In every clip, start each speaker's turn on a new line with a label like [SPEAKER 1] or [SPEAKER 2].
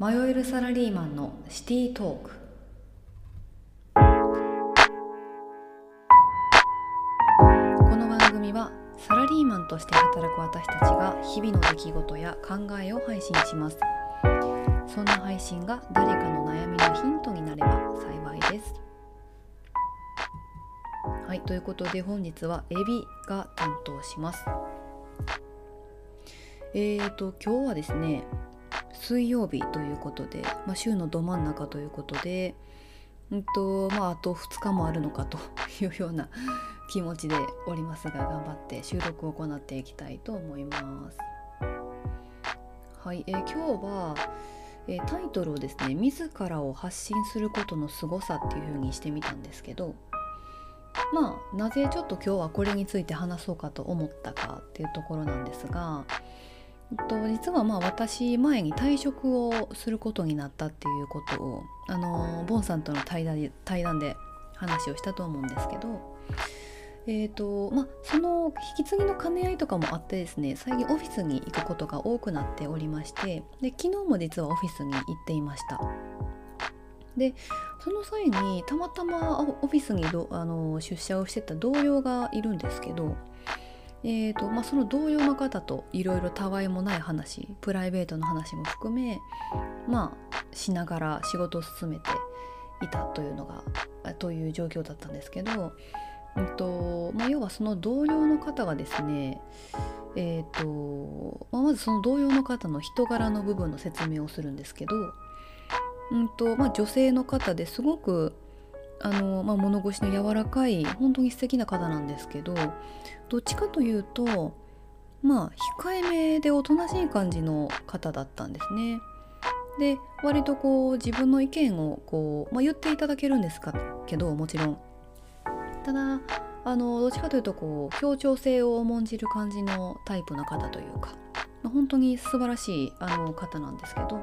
[SPEAKER 1] 迷えるサラリーマンのシティトーク。この番組はサラリーマンとして働く私たちが日々の出来事や考えを配信します。そんな配信が誰かの悩みのヒントになれば幸いです。はいということで本日はエビが担当します。えーと今日はですね水曜日ということで、まあ、週のど真ん中ということで、うんとまあ、あと2日もあるのかというような気持ちでおりますが頑張って収録を行っていきたいと思います。はい、えー、今日は、えー、タイトルをですね「自らを発信することの凄さ」っていう風にしてみたんですけどまあなぜちょっと今日はこれについて話そうかと思ったかっていうところなんですがと実はまあ私前に退職をすることになったっていうことをあのボンさんとの対談で対談で話をしたと思うんですけど、えーとまあ、その引き継ぎの兼ね合いとかもあってですね最近オフィスに行くことが多くなっておりましてで昨日も実はオフィスに行っていました。でその際にたまたまオフィスにどあの出社をしてた同僚がいるんですけどえーとまあ、その同僚の方といろいろたわいもない話プライベートの話も含めまあしながら仕事を進めていたというのがという状況だったんですけど、うんとまあ、要はその同僚の方がですねえーとまあ、まずその同僚の方の人柄の部分の説明をするんですけど、うんとまあ、女性の方ですごくあの、まあ、物腰の柔らかい本当に素敵な方なんですけどどっちかというとまあ控えめでおとなしい感じの方だったんですね。で割とこう自分の意見をこう、まあ、言っていただけるんですかけどもちろん。ただあのどっちかというとこう協調性を重んじる感じのタイプの方というか、まあ、本当に素晴らしいあの方なんですけど、ま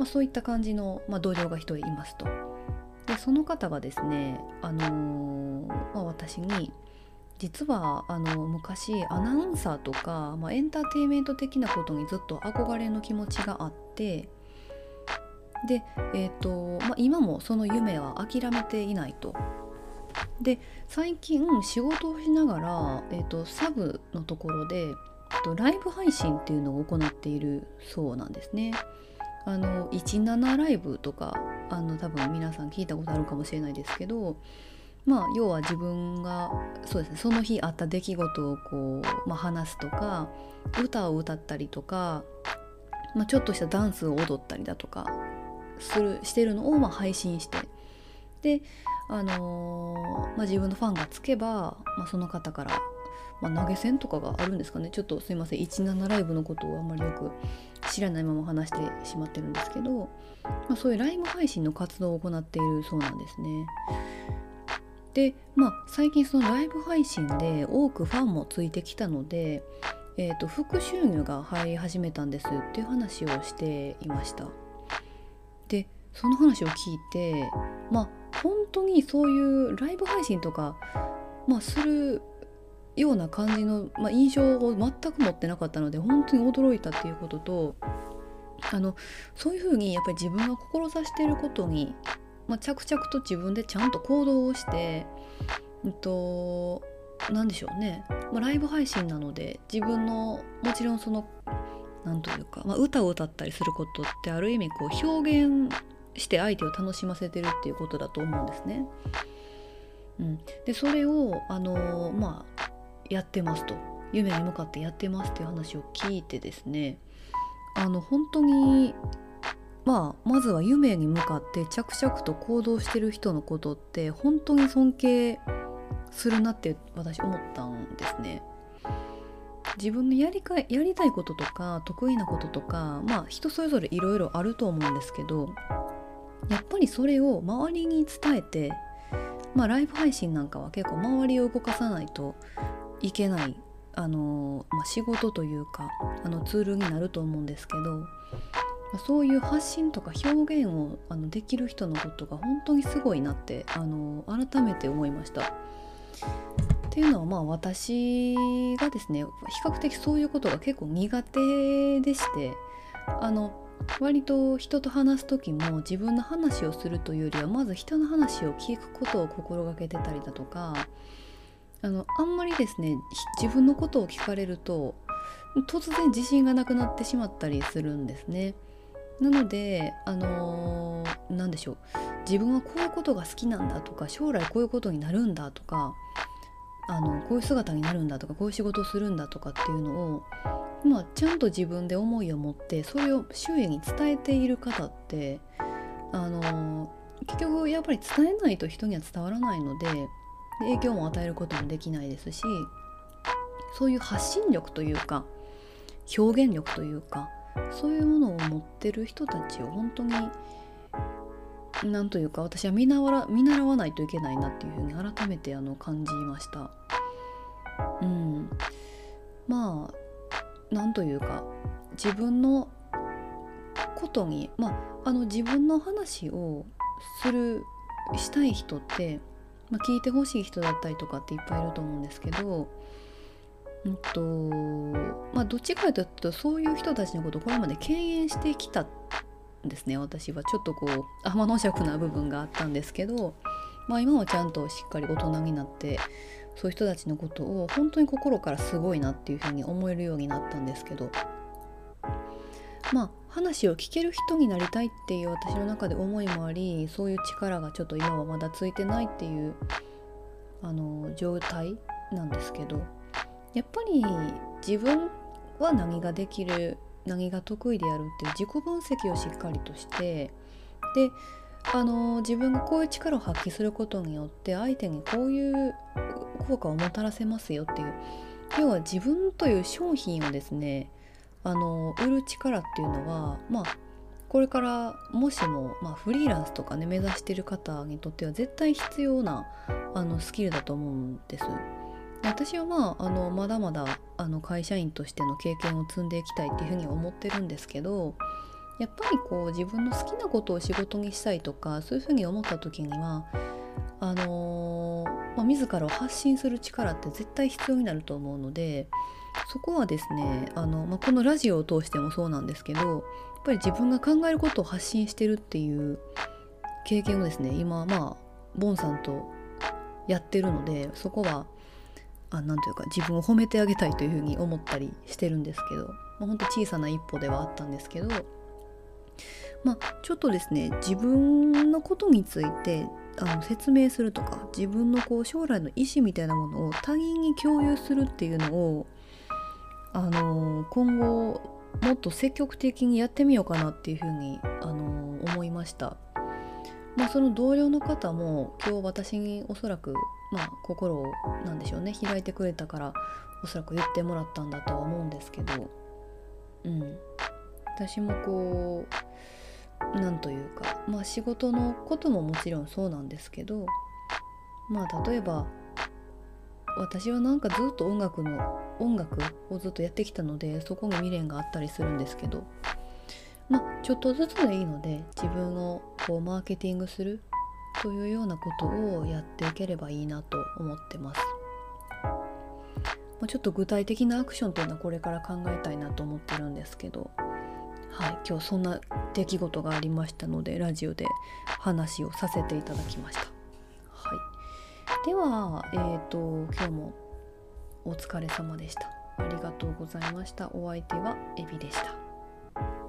[SPEAKER 1] あ、そういった感じの、まあ、同僚が1人いますと。でその方がですね、あの、まあ、私に実はあの昔アナウンサーとか、まあ、エンターテインメント的なことにずっと憧れの気持ちがあってで、えーとまあ、今もその夢は諦めていないと。で最近仕事をしながら、えーと、サブのところでライブ配信っていうのを行っているそうなんですね。あの17ライブとかあの多分皆さん聞いたことあるかもしれないですけどまあ要は自分がそうですねその日あった出来事をこう、まあ、話すとか歌を歌ったりとか、まあ、ちょっとしたダンスを踊ったりだとかするしてるのをまあ配信してで、あのー、まあ、自分のファンがつけば、まあ、その方からまあ、投げ銭とかがあるんですかね。ちょっとすいません17ライブのことをあんまりよく知らないまま話してしまってるんですけど、まあ、そういうライブ配信の活動を行っているそうなんですね。でまあ最近そのライブ配信で多くファンもついてきたので、えーと、副収入が入り始めたんですっていう話をしていました。でその話を聞いてまあ本当にそういうライブ配信とか、まあ、するような感じの、まあ、印象を全く持ってなかったので本当に驚いたっていうこととあのそういうふうにやっぱり自分が志していることに、まあ、着々と自分でちゃんと行動をして、うんと、何でしょうね、まあ、ライブ配信なので自分のもちろんその何というか、まあ、歌を歌ったりすることってある意味こう表現して相手を楽しませてるっていうことだと思うんですね。うん、でそれをあのまあやってますと夢に向かってやってますっていう話を聞いてですねあの本当にまあまずは夢に向かって着々と行動してる人のことって本当に尊敬するなって私思ったんですね。自分のやりかやりたいこととか得意なこととかまあ人それぞれいろいろあると思うんですけどやっぱりそれを周りに伝えてまあライブ配信なんかは結構周りを動かさないといけないあの、まあ、仕事というかあのツールになると思うんですけどそういう発信とか表現をあのできる人のことが本当にすごいなってあの改めて思いました。っていうのはまあ私がですね比較的そういうことが結構苦手でしてあの割と人と話す時も自分の話をするというよりはまず人の話を聞くことを心がけてたりだとかあのあんまりですね自分のことを聞かれると突然自信がなくなってしまったりするんですね。なのであのー、何でしょう自分はこういうことが好きなんだとか将来こういうことになるんだとかあのこういう姿になるんだとかこういう仕事をするんだとかっていうのを、まあ、ちゃんと自分で思いを持ってそれを周囲に伝えている方ってあの結局やっぱり伝えないと人には伝わらないので影響も与えることもできないですしそういう発信力というか表現力というかそういうものを持ってる人たちを本当になんというか私は見習わ見習わないといけないなっていうふうに改めてあの感じました。うん、まあなんというか自分のことにまああの自分の話をするしたい人って、まあ、聞いてほしい人だったりとかっていっぱいいると思うんですけど、うんとまあ、どっちかというとそういう人たちのことをこれまで敬遠してきたんですね。私はちょっとこう天の尺な部分があったんですけど、まあ、今はちゃんとしっかり大人になってそういう人たちのことを本当に心からすごいなっていうふうに思えるようになったんですけどまあ話を聞ける人になりたいっていう私の中で思いもありそういう力がちょっと今はまだついてないっていうあの状態なんですけどやっぱり自分は何ができる何が得意であるっていう自己分析をしっかりとしてであの自分がこういう力を発揮することによって相手にこういう効果をもたらせますよっていう要は自分という商品をですねあの売る力っていうのはまあこれからもしも、まあ、フリーランスとかね目指してる方にとっては絶対必要なあのスキルだと思うんです。私はまああのまだまだあの会社員としての経験を積んでいきたいっていうふうに思ってるんですけどやっぱりこう自分の好きなことを仕事にしたいとかそういうふうに思った時にはあのー、まあ、自らを発信する力って絶対必要になると思うのでそこはですねあの、まあ、このラジオを通してもそうなんですけどやっぱり自分が考えることを発信してるっていう経験をですね今まあボンさんとやってるのでそこはあなんというか自分を褒めてあげたいというふうに思ったりしてるんですけど、まあ、ほんと小さな一歩ではあったんですけど、まあ、ちょっとですね自分のことについてあの説明するとか自分のこう将来の意思みたいなものを他人に共有するっていうのを、あの今後もっと積極的にやってみようかなっていうふうに、あの思いました。まあ、その同僚の方も今日私におそらくまあ心をなんでしょうね開いてくれたからおそらく言ってもらったんだとは思うんですけどうん私もこうなんというかまあ仕事のことももちろんそうなんですけどまあ例えば私はなんかずっと音楽の音楽をずっとやってきたのでそこに未練があったりするんですけどまあちょっとずつでいいので自分をこうマーケティングするというようなことをやっていければいいなと思ってます。まちょっと具体的なアクションというのはこれから考えたいなと思ってるんですけど、はい、今日そんな出来事がありましたのでラジオで話をさせていただきました。はい、では、えーと、今日もお疲れ様でした。ありがとうございました。お相手はエビでした。